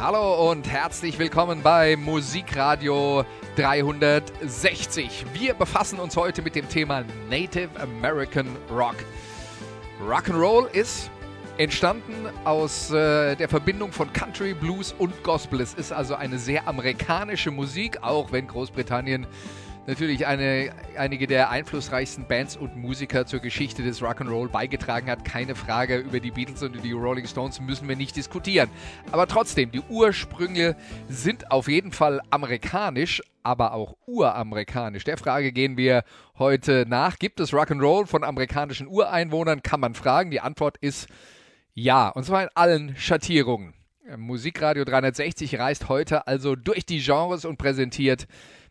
Hallo und herzlich willkommen bei Musikradio 360. Wir befassen uns heute mit dem Thema Native American Rock. Rock'n'Roll ist entstanden aus äh, der Verbindung von Country, Blues und Gospel. Es ist also eine sehr amerikanische Musik, auch wenn Großbritannien natürlich eine, einige der einflussreichsten Bands und Musiker zur Geschichte des Rock'n'Roll beigetragen hat. Keine Frage, über die Beatles und die Rolling Stones müssen wir nicht diskutieren. Aber trotzdem, die Ursprünge sind auf jeden Fall amerikanisch, aber auch uramerikanisch. Der Frage gehen wir heute nach. Gibt es Rock'n'Roll von amerikanischen Ureinwohnern? Kann man fragen. Die Antwort ist ja, und zwar in allen Schattierungen. Musikradio 360 reist heute also durch die Genres und präsentiert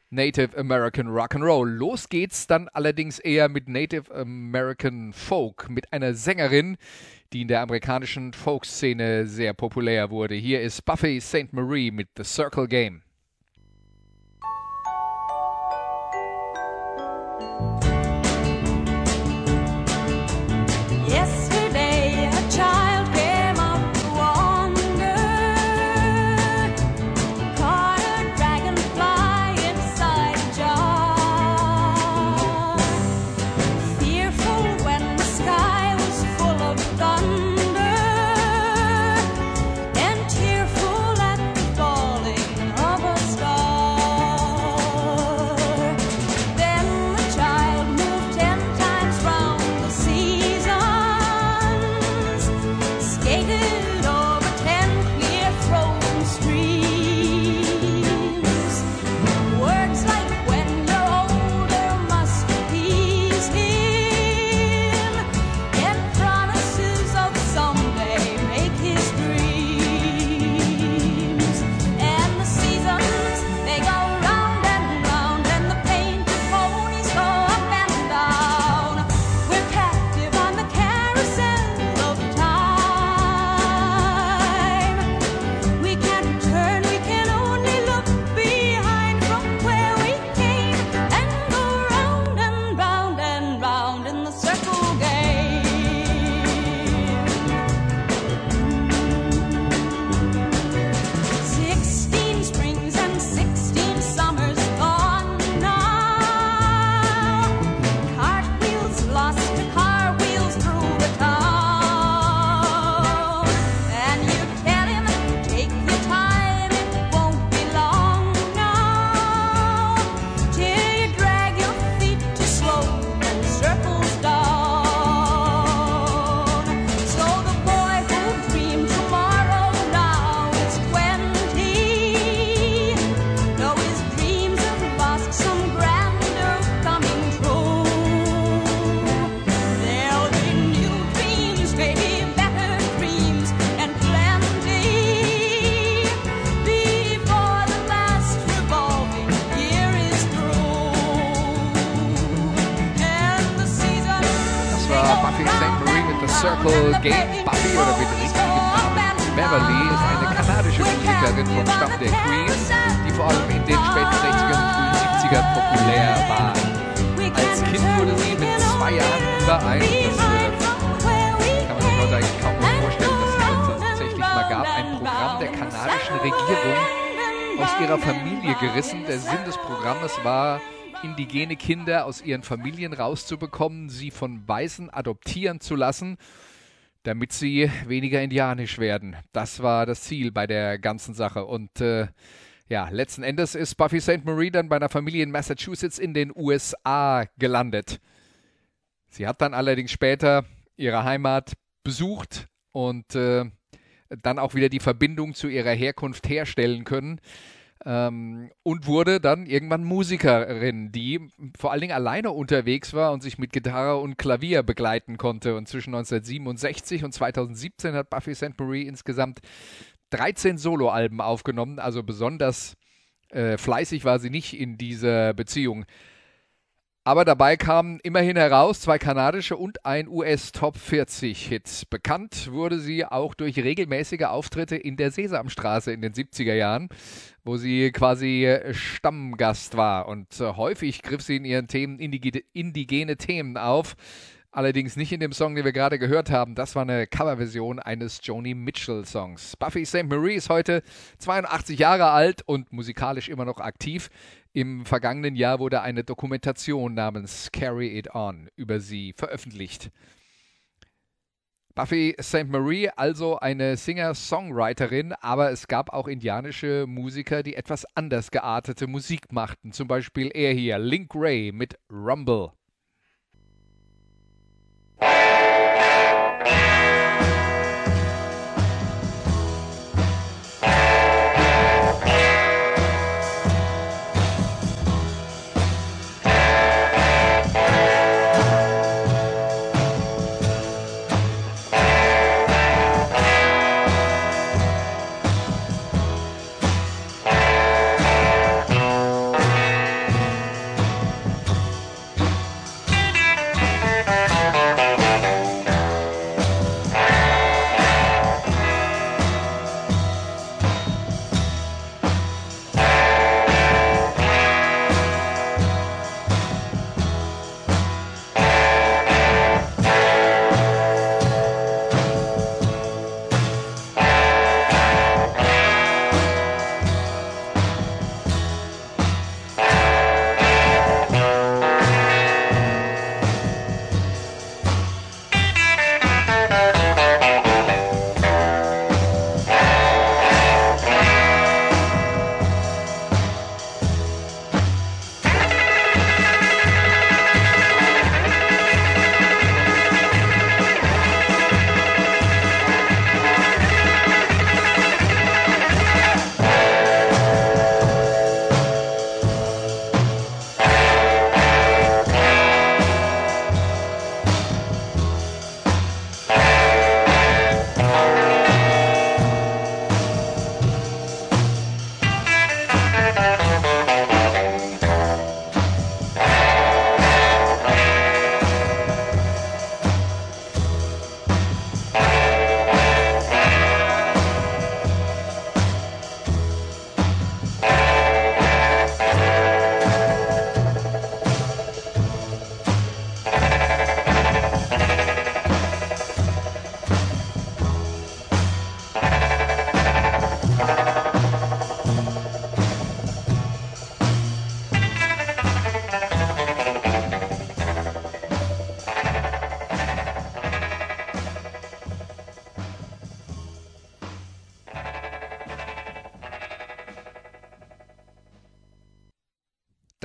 Native American Rock'n'Roll. Los geht's dann allerdings eher mit Native American Folk, mit einer Sängerin, die in der amerikanischen Folk-Szene sehr populär wurde. Hier ist Buffy St. Marie mit The Circle Game. Game. Buffy oder mit richtigem Namen Beverly ist eine kanadische Musikerin vom Stamm der Queen, die vor allem in den späten 60ern und frühen 70ern populär war. Als Kind wurde sie mit zwei Jahren über ein, das äh, kann man sich heute eigentlich kaum mehr vorstellen, dass es tatsächlich mal gab, ein Programm der kanadischen Regierung aus ihrer Familie gerissen. Der Sinn des Programmes war, indigene Kinder aus ihren Familien rauszubekommen, sie von Weißen adoptieren zu lassen, damit sie weniger indianisch werden. Das war das Ziel bei der ganzen Sache. Und äh, ja, letzten Endes ist Buffy St. Marie dann bei einer Familie in Massachusetts in den USA gelandet. Sie hat dann allerdings später ihre Heimat besucht und äh, dann auch wieder die Verbindung zu ihrer Herkunft herstellen können. Ähm, und wurde dann irgendwann Musikerin, die vor allen Dingen alleine unterwegs war und sich mit Gitarre und Klavier begleiten konnte. Und zwischen 1967 und 2017 hat Buffy St. Marie insgesamt 13 Soloalben aufgenommen, also besonders äh, fleißig war sie nicht in dieser Beziehung. Aber dabei kamen immerhin heraus zwei kanadische und ein US-Top 40-Hit. Bekannt wurde sie auch durch regelmäßige Auftritte in der Sesamstraße in den 70er Jahren, wo sie quasi äh, Stammgast war. Und äh, häufig griff sie in ihren Themen indige indigene Themen auf. Allerdings nicht in dem Song, den wir gerade gehört haben. Das war eine Coverversion eines Joni Mitchell-Songs. Buffy St. Marie ist heute 82 Jahre alt und musikalisch immer noch aktiv. Im vergangenen Jahr wurde eine Dokumentation namens Carry It On über sie veröffentlicht. Buffy St. Marie, also eine Singer-Songwriterin, aber es gab auch indianische Musiker, die etwas anders geartete Musik machten. Zum Beispiel er hier, Link Ray mit Rumble.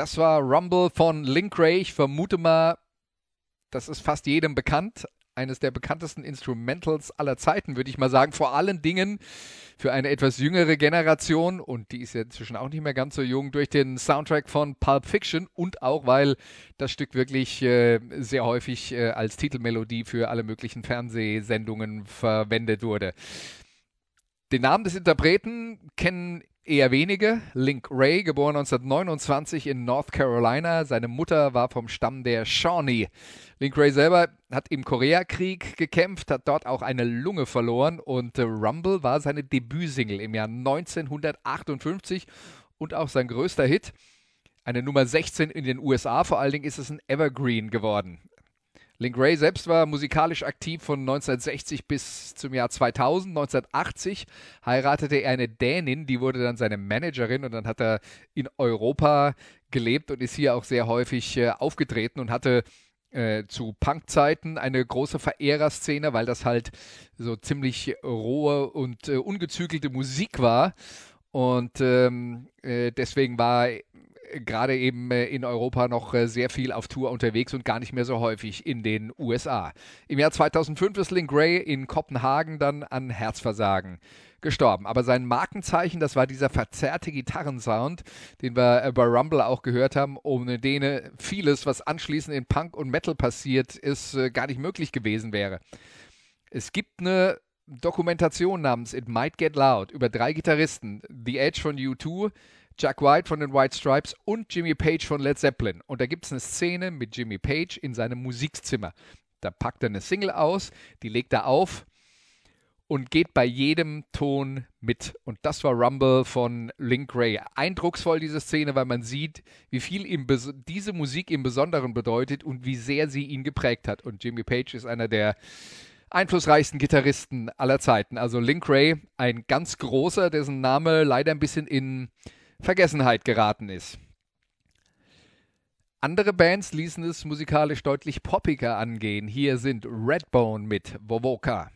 Das war Rumble von Link Ray. Ich vermute mal, das ist fast jedem bekannt. Eines der bekanntesten Instrumentals aller Zeiten, würde ich mal sagen. Vor allen Dingen für eine etwas jüngere Generation und die ist ja inzwischen auch nicht mehr ganz so jung durch den Soundtrack von Pulp Fiction und auch weil das Stück wirklich äh, sehr häufig äh, als Titelmelodie für alle möglichen Fernsehsendungen verwendet wurde. Den Namen des Interpreten kennen eher wenige. Link Ray, geboren 1929 in North Carolina. Seine Mutter war vom Stamm der Shawnee. Link Ray selber hat im Koreakrieg gekämpft, hat dort auch eine Lunge verloren und äh, Rumble war seine Debütsingle im Jahr 1958 und auch sein größter Hit. Eine Nummer 16 in den USA, vor allen Dingen ist es ein Evergreen geworden. Link Ray selbst war musikalisch aktiv von 1960 bis zum Jahr 2000. 1980 heiratete er eine Dänin, die wurde dann seine Managerin und dann hat er in Europa gelebt und ist hier auch sehr häufig äh, aufgetreten und hatte äh, zu Punk-Zeiten eine große Verehrerszene, weil das halt so ziemlich rohe und äh, ungezügelte Musik war. Und ähm, äh, deswegen war gerade eben äh, in Europa noch äh, sehr viel auf Tour unterwegs und gar nicht mehr so häufig in den USA. Im Jahr 2005 ist Link Gray in Kopenhagen dann an Herzversagen gestorben. Aber sein Markenzeichen, das war dieser verzerrte Gitarrensound, den wir äh, bei Rumble auch gehört haben, ohne den vieles, was anschließend in Punk und Metal passiert ist, gar nicht möglich gewesen wäre. Es gibt eine Dokumentation namens It Might Get Loud über drei Gitarristen, The Edge von U2, Jack White von den White Stripes und Jimmy Page von Led Zeppelin. Und da gibt es eine Szene mit Jimmy Page in seinem Musikzimmer. Da packt er eine Single aus, die legt er auf und geht bei jedem Ton mit. Und das war Rumble von Link Ray. Eindrucksvoll diese Szene, weil man sieht, wie viel ihm diese Musik im Besonderen bedeutet und wie sehr sie ihn geprägt hat. Und Jimmy Page ist einer der einflussreichsten Gitarristen aller Zeiten. Also Link Ray, ein ganz großer, dessen Name leider ein bisschen in Vergessenheit geraten ist. Andere Bands ließen es musikalisch deutlich poppiger angehen. Hier sind Redbone mit Wovoka.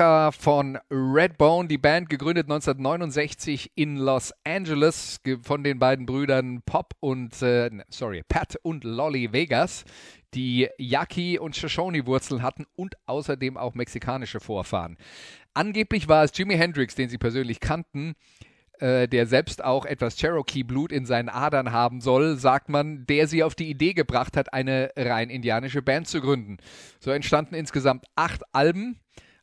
Wovoka von Redbone, die Band gegründet 1969 in Los Angeles ge- von den beiden Brüdern Pop und äh, ne, sorry Pat und Lolly Vegas, die Yaqui und Shoshone Wurzeln hatten und außerdem auch mexikanische Vorfahren. Angeblich war es Jimi Hendrix, den sie persönlich kannten, äh, der selbst auch etwas Cherokee-Blut in seinen Adern haben soll, sagt man, der sie auf die Idee gebracht hat, eine rein indianische Band zu gründen. So entstanden insgesamt acht Alben.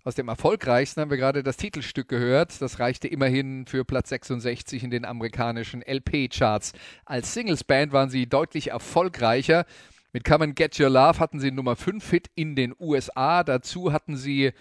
Aus dem erfolgreichsten haben wir gerade das Titelstück gehört. Das reichte immerhin für Platz 66 in den amerikanischen LP-Charts. Als Singles-Band waren sie deutlich erfolgreicher. Mit Come and Get Your Love hatten sie Nummer 5 Hit in den USA. Dazu hatten sie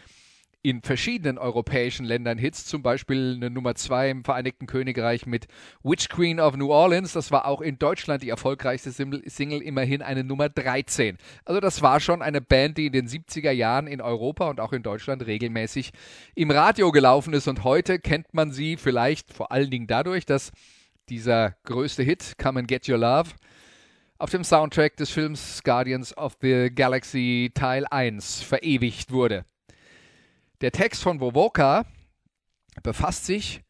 in verschiedenen europäischen Ländern Hits, zum Beispiel eine Nummer 2 im Vereinigten Königreich mit Witch Queen of New Orleans. Das war auch in Deutschland die erfolgreichste Single, immerhin eine Nummer 13. Also das war schon eine Band, die in den 70er Jahren in Europa und auch in Deutschland regelmäßig im Radio gelaufen ist. Und heute kennt man sie vielleicht vor allen Dingen dadurch, dass dieser größte Hit, Come and Get Your Love, auf dem Soundtrack des Films Guardians of the Galaxy Teil 1 verewigt wurde. Der Text von Wovoka befasst sich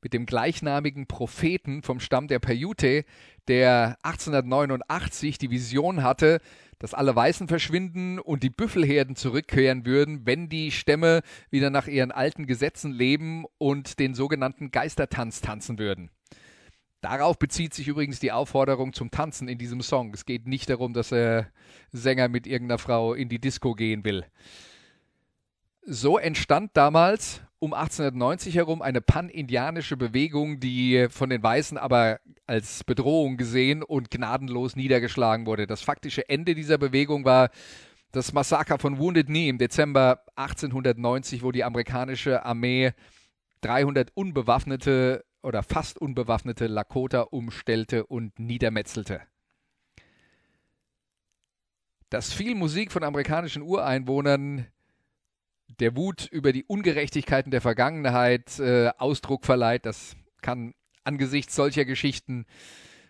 mit dem gleichnamigen Propheten vom Stamm der Paiute, der 1889 die Vision hatte, dass alle Weißen verschwinden und die Büffelherden zurückkehren würden, wenn die Stämme wieder nach ihren alten Gesetzen leben und den sogenannten Geistertanz tanzen würden. Darauf bezieht sich übrigens die Aufforderung zum Tanzen in diesem Song. Es geht nicht darum, dass der Sänger mit irgendeiner Frau in die Disco gehen will. So entstand damals um 1890 herum eine pan-indianische Bewegung, die von den Weißen aber als Bedrohung gesehen und gnadenlos niedergeschlagen wurde. Das faktische Ende dieser Bewegung war das Massaker von Wounded Knee im Dezember 1890, wo die amerikanische Armee 300 unbewaffnete oder fast unbewaffnete Lakota umstellte und niedermetzelte. Dass viel Musik von amerikanischen Ureinwohnern der Wut über die Ungerechtigkeiten der Vergangenheit äh, Ausdruck verleiht, das kann angesichts solcher Geschichten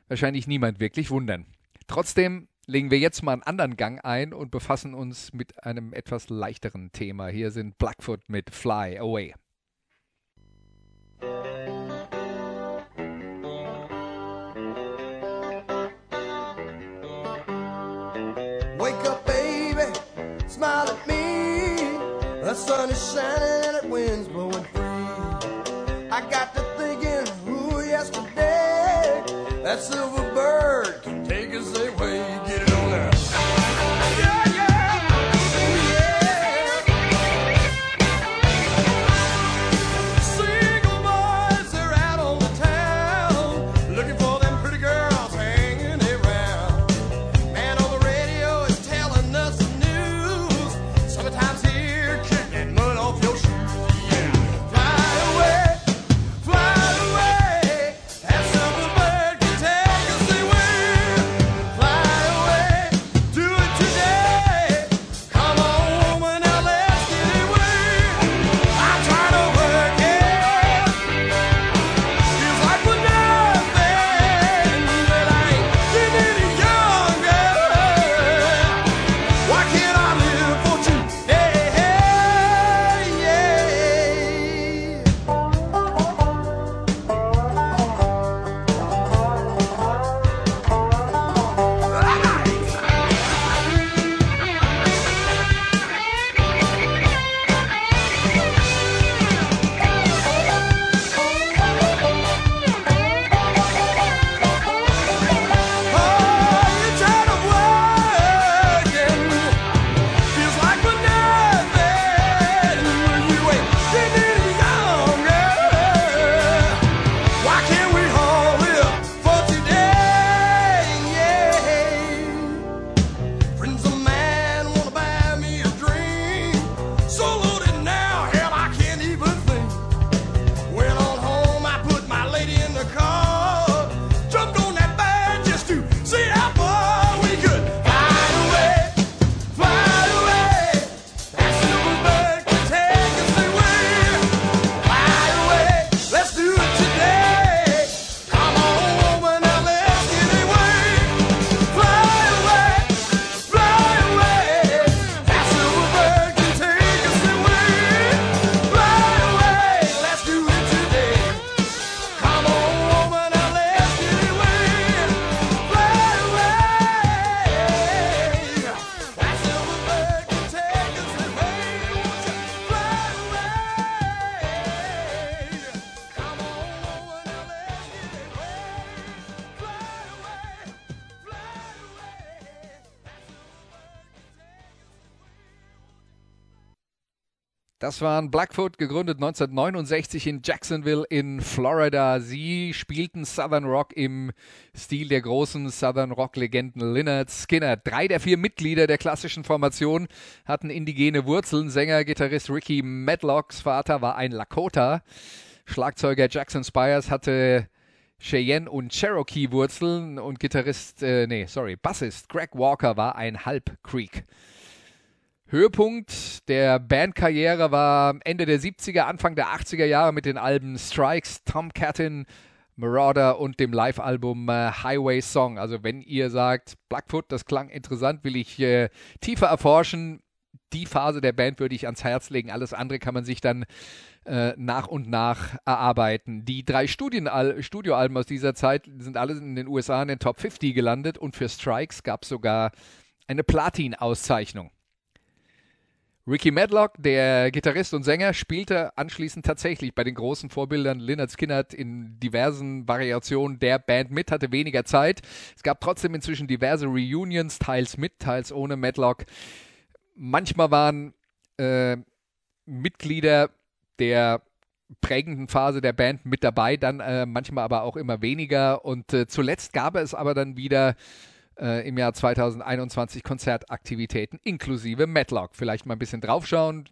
wahrscheinlich niemand wirklich wundern. Trotzdem legen wir jetzt mal einen anderen Gang ein und befassen uns mit einem etwas leichteren Thema. Hier sind Blackfoot mit Fly Away. Wake up, baby, smile at me. The sun is shining and the wind's blowing free. I got to thinking, ooh, yesterday, that silver bird Waren Blackfoot, gegründet 1969 in Jacksonville in Florida. Sie spielten Southern Rock im Stil der großen Southern Rock-Legenden Lynyrd Skinner. Drei der vier Mitglieder der klassischen Formation hatten indigene Wurzeln. Sänger, Gitarrist Ricky Medlocks Vater war ein Lakota. Schlagzeuger Jackson Spires hatte Cheyenne und Cherokee-Wurzeln und Gitarrist, äh, nee, sorry, Bassist Greg Walker war ein Halb-Creek. Höhepunkt der Bandkarriere war Ende der 70er, Anfang der 80er Jahre mit den Alben Strikes, Tom Catton, Marauder und dem Live-Album äh, Highway Song. Also wenn ihr sagt, Blackfoot, das klang interessant, will ich äh, tiefer erforschen, die Phase der Band würde ich ans Herz legen. Alles andere kann man sich dann äh, nach und nach erarbeiten. Die drei Studioalben aus dieser Zeit sind alle in den USA in den Top 50 gelandet und für Strikes gab es sogar eine Platin-Auszeichnung. Ricky Medlock, der Gitarrist und Sänger, spielte anschließend tatsächlich bei den großen Vorbildern Lynyrd Skynyrd in diversen Variationen der Band mit, hatte weniger Zeit. Es gab trotzdem inzwischen diverse Reunions, teils mit, teils ohne Medlock. Manchmal waren äh, Mitglieder der prägenden Phase der Band mit dabei, dann äh, manchmal aber auch immer weniger. Und äh, zuletzt gab es aber dann wieder äh, im Jahr 2021 Konzertaktivitäten inklusive Matlock. Vielleicht mal ein bisschen draufschauen.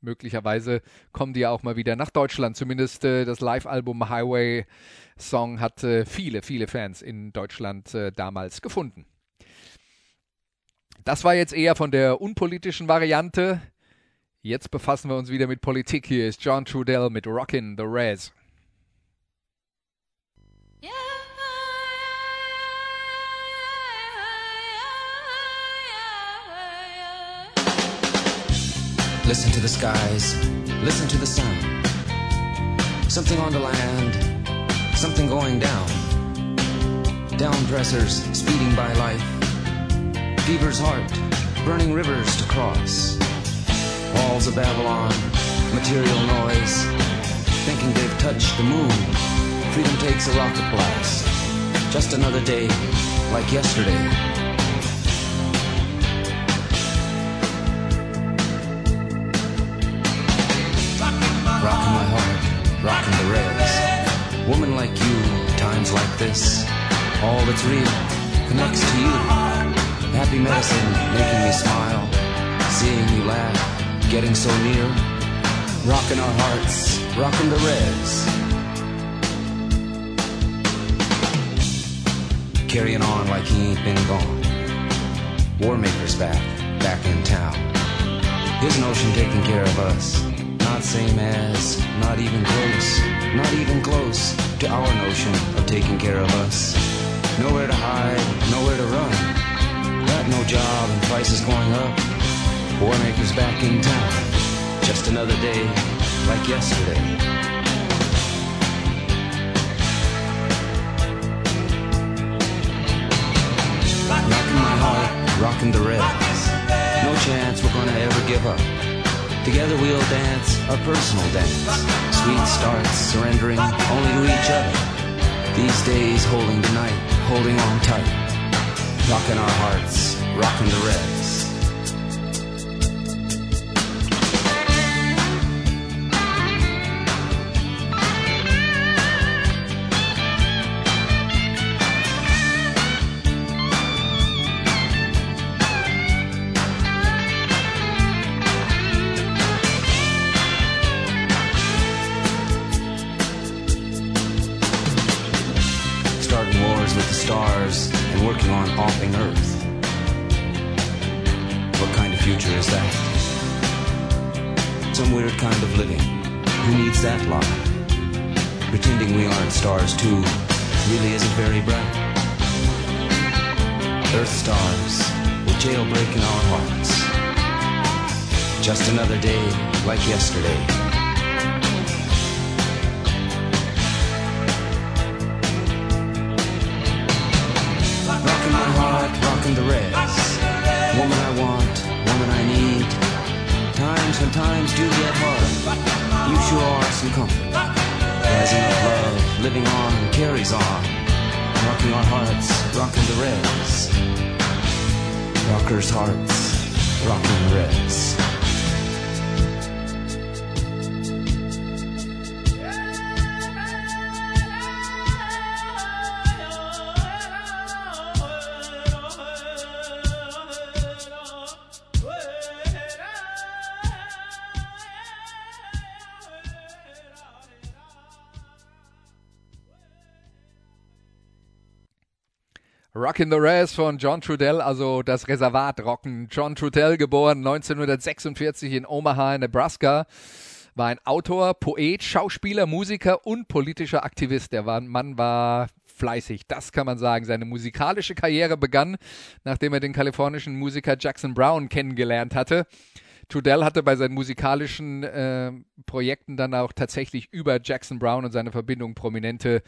Möglicherweise kommen die ja auch mal wieder nach Deutschland. Zumindest äh, das Live-Album Highway Song hat äh, viele, viele Fans in Deutschland äh, damals gefunden. Das war jetzt eher von der unpolitischen Variante. Jetzt befassen wir uns wieder mit Politik. Hier ist John Trudell mit Rockin' the Res. Listen to the skies, listen to the sound. Something on the land, something going down. Down pressers speeding by life. Fever's heart, burning rivers to cross. Walls of Babylon, material noise. Thinking they've touched the moon. Freedom takes a rocket blast. Just another day, like yesterday. Rocking the reds. Woman like you, times like this, all that's real connects to you. Happy medicine, making me smile, seeing you laugh, getting so near. Rocking our hearts, rocking the reds. Carrying on like he ain't been gone. Warmaker's back, back in town. His notion taking care of us. Not same as, not even close, not even close to our notion of taking care of us. Nowhere to hide, nowhere to run. Got no job and prices going up. Warmaker's back in town. Just another day like yesterday. Rocking my heart, rocking the reds. No chance we're gonna ever give up. Together we'll dance a personal dance. Sweet starts, surrendering only to each other. These days holding tonight, holding on tight. Rocking our hearts, rocking the reds. Just another day like yesterday. Rocking my heart, rocking the reds. Woman I want, woman I need. Times when times do get hard, you sure are some comfort. Rising up love, living on, carries on. Rocking our hearts, rocking the reds. Rockers' hearts, rocking the reds. Rockin' the Res von John Trudell, also das Reservat rocken. John Trudell, geboren 1946 in Omaha, Nebraska, war ein Autor, Poet, Schauspieler, Musiker und politischer Aktivist. Der Mann war fleißig, das kann man sagen. Seine musikalische Karriere begann, nachdem er den kalifornischen Musiker Jackson Brown kennengelernt hatte. Trudell hatte bei seinen musikalischen äh, Projekten dann auch tatsächlich über Jackson Brown und seine Verbindung prominente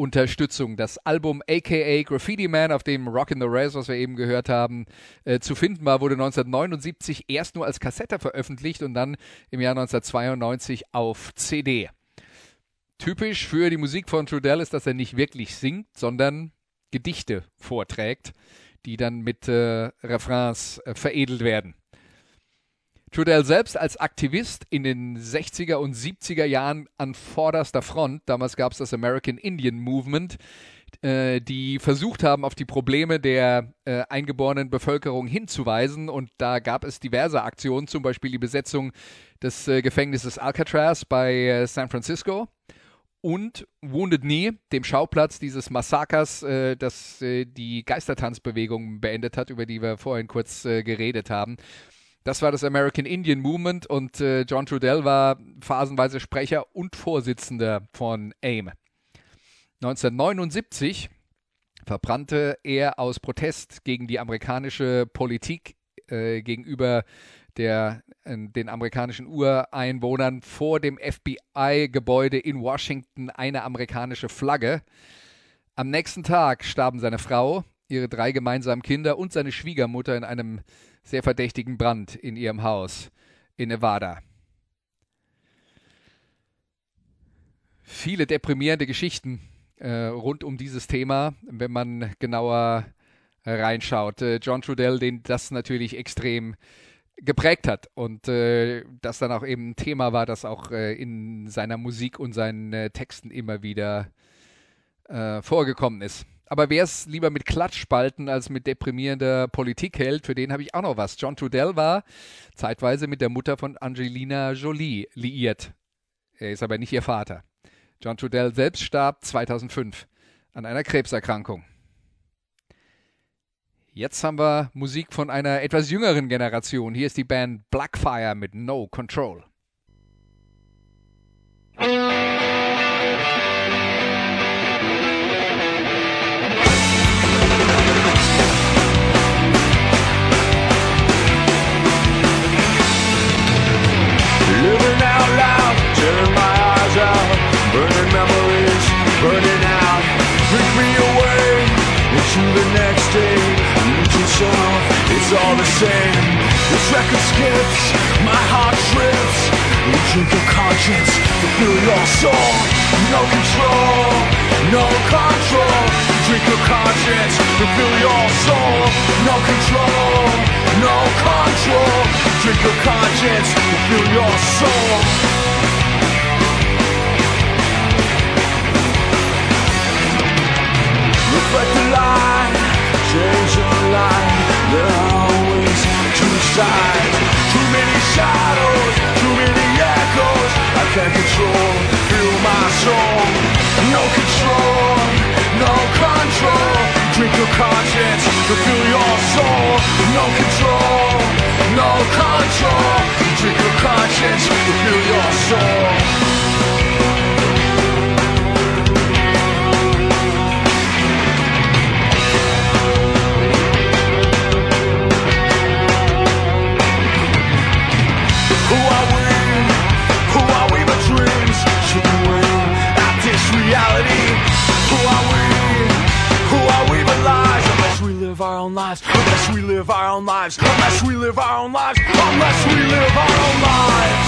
Unterstützung. Das Album aka Graffiti Man, auf dem Rock in the Res, was wir eben gehört haben, äh, zu finden war, wurde 1979 erst nur als Kassette veröffentlicht und dann im Jahr 1992 auf CD. Typisch für die Musik von Trudell ist, dass er nicht wirklich singt, sondern Gedichte vorträgt, die dann mit äh, Refrains äh, veredelt werden. Trudell selbst als Aktivist in den 60er und 70er Jahren an vorderster Front. Damals gab es das American Indian Movement, äh, die versucht haben, auf die Probleme der äh, eingeborenen Bevölkerung hinzuweisen. Und da gab es diverse Aktionen, zum Beispiel die Besetzung des äh, Gefängnisses Alcatraz bei äh, San Francisco und Wounded Knee, dem Schauplatz dieses Massakers, äh, das äh, die Geistertanzbewegung beendet hat, über die wir vorhin kurz äh, geredet haben. Das war das American Indian Movement und äh, John Trudell war phasenweise Sprecher und Vorsitzender von AIM. 1979 verbrannte er aus Protest gegen die amerikanische Politik äh, gegenüber der, äh, den amerikanischen Ureinwohnern vor dem FBI-Gebäude in Washington eine amerikanische Flagge. Am nächsten Tag starben seine Frau, ihre drei gemeinsamen Kinder und seine Schwiegermutter in einem sehr verdächtigen Brand in ihrem Haus in Nevada. Viele deprimierende Geschichten äh, rund um dieses Thema, wenn man genauer reinschaut. Äh, John Trudell, den das natürlich extrem geprägt hat und äh, das dann auch eben ein Thema war, das auch äh, in seiner Musik und seinen äh, Texten immer wieder äh, vorgekommen ist. Aber wer es lieber mit Klatschspalten als mit deprimierender Politik hält, für den habe ich auch noch was. John Trudell war zeitweise mit der Mutter von Angelina Jolie liiert. Er ist aber nicht ihr Vater. John Trudell selbst starb 2005 an einer Krebserkrankung. Jetzt haben wir Musik von einer etwas jüngeren Generation. Hier ist die Band Blackfire mit No Control. Into the next day. Lose yourself, it's all the same. This record skips, my heart trips. You drink your conscience, fulfill your soul. No control, no control. Drink your conscience, fulfill your soul. No control, no control. Drink your conscience, fulfill your soul. Two sides, too many shadows, too many echoes. I can't control, feel my soul. No control, no control. Drink your conscience, fulfill your soul. No control, no control. Drink your conscience, fulfill your soul. Own lives, unless we live our own lives, unless we live our own lives, unless we live our own lives.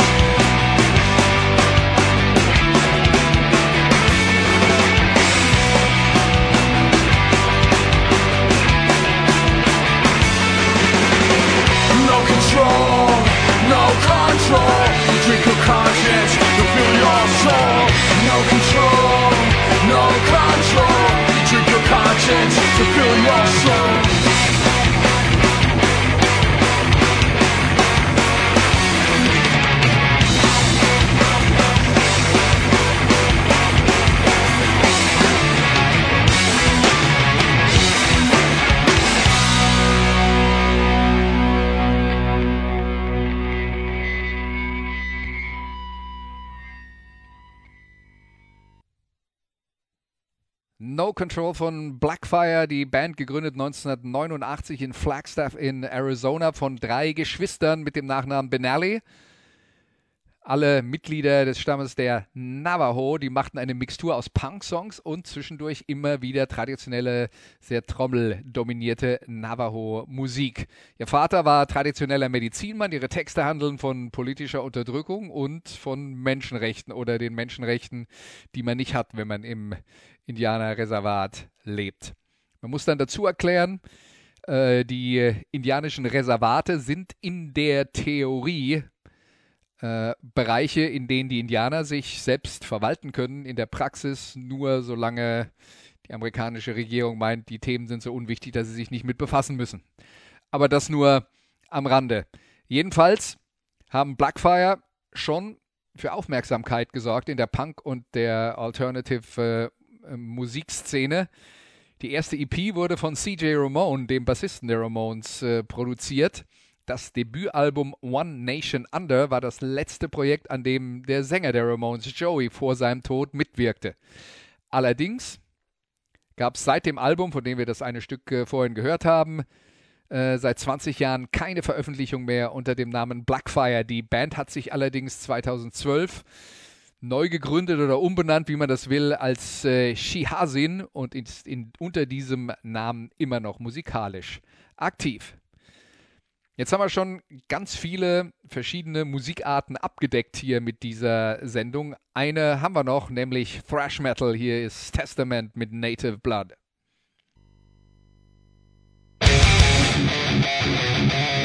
No control, no control. Drink your conscience, fulfill your soul. Control von Blackfire, die Band gegründet 1989 in Flagstaff in Arizona von drei Geschwistern mit dem Nachnamen Benally. Alle Mitglieder des Stammes der Navajo, die machten eine Mixtur aus Punk-Songs und zwischendurch immer wieder traditionelle, sehr trommeldominierte Navajo-Musik. Ihr Vater war traditioneller Medizinmann, ihre Texte handeln von politischer Unterdrückung und von Menschenrechten oder den Menschenrechten, die man nicht hat, wenn man im Indianerreservat lebt. Man muss dann dazu erklären, äh, die indianischen Reservate sind in der Theorie äh, Bereiche, in denen die Indianer sich selbst verwalten können, in der Praxis nur solange die amerikanische Regierung meint, die Themen sind so unwichtig, dass sie sich nicht mit befassen müssen. Aber das nur am Rande. Jedenfalls haben Blackfire schon für Aufmerksamkeit gesorgt in der Punk- und der Alternative äh, Musikszene. Die erste EP wurde von CJ Ramone, dem Bassisten der Ramones, äh, produziert. Das Debütalbum One Nation Under war das letzte Projekt, an dem der Sänger der Ramones, Joey, vor seinem Tod mitwirkte. Allerdings gab es seit dem Album, von dem wir das eine Stück äh, vorhin gehört haben, äh, seit 20 Jahren keine Veröffentlichung mehr unter dem Namen Blackfire. Die Band hat sich allerdings 2012 neu gegründet oder umbenannt, wie man das will, als äh, Shihazin und ist in, unter diesem Namen immer noch musikalisch aktiv. Jetzt haben wir schon ganz viele verschiedene Musikarten abgedeckt hier mit dieser Sendung. Eine haben wir noch, nämlich Thrash Metal. Hier ist Testament mit Native Blood. We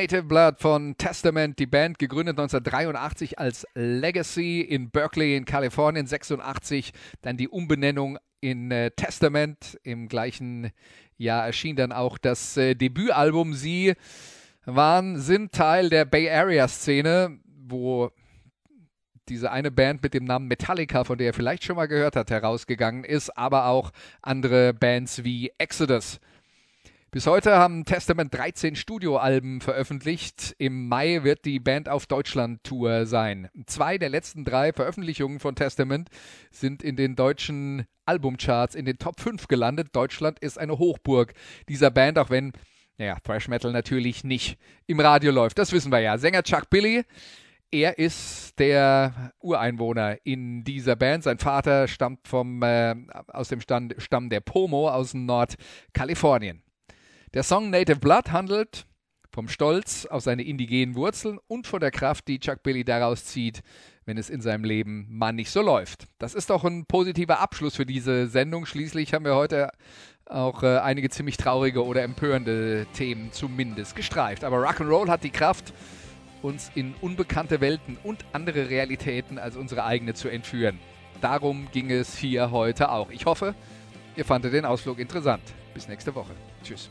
Native Blood von Testament, die Band gegründet 1983 als Legacy in Berkeley in Kalifornien, 86 dann die Umbenennung in äh, Testament. Im gleichen Jahr erschien dann auch das äh, Debütalbum. Sie waren, sind Teil der Bay Area Szene, wo diese eine Band mit dem Namen Metallica, von der ihr vielleicht schon mal gehört habt, herausgegangen ist, aber auch andere Bands wie Exodus. Bis heute haben Testament 13 Studioalben veröffentlicht. Im Mai wird die Band auf Deutschland-Tour sein. Zwei der letzten drei Veröffentlichungen von Testament sind in den deutschen Albumcharts in den Top 5 gelandet. Deutschland ist eine Hochburg dieser Band, auch wenn, naja, Thrash Metal natürlich nicht im Radio läuft. Das wissen wir ja. Sänger Chuck Billy er ist der Ureinwohner in dieser Band. Sein Vater stammt vom, äh, aus dem Stand, Stamm der Pomo aus Nordkalifornien. Der Song Native Blood handelt vom Stolz auf seine indigenen Wurzeln und von der Kraft, die Chuck Billy daraus zieht, wenn es in seinem Leben mal nicht so läuft. Das ist doch ein positiver Abschluss für diese Sendung. Schließlich haben wir heute auch äh, einige ziemlich traurige oder empörende Themen zumindest gestreift. Aber Rock'n'Roll hat die Kraft, uns in unbekannte Welten und andere Realitäten als unsere eigene zu entführen. Darum ging es hier heute auch. Ich hoffe, ihr fandet den Ausflug interessant. Bis nächste Woche. Tschüss.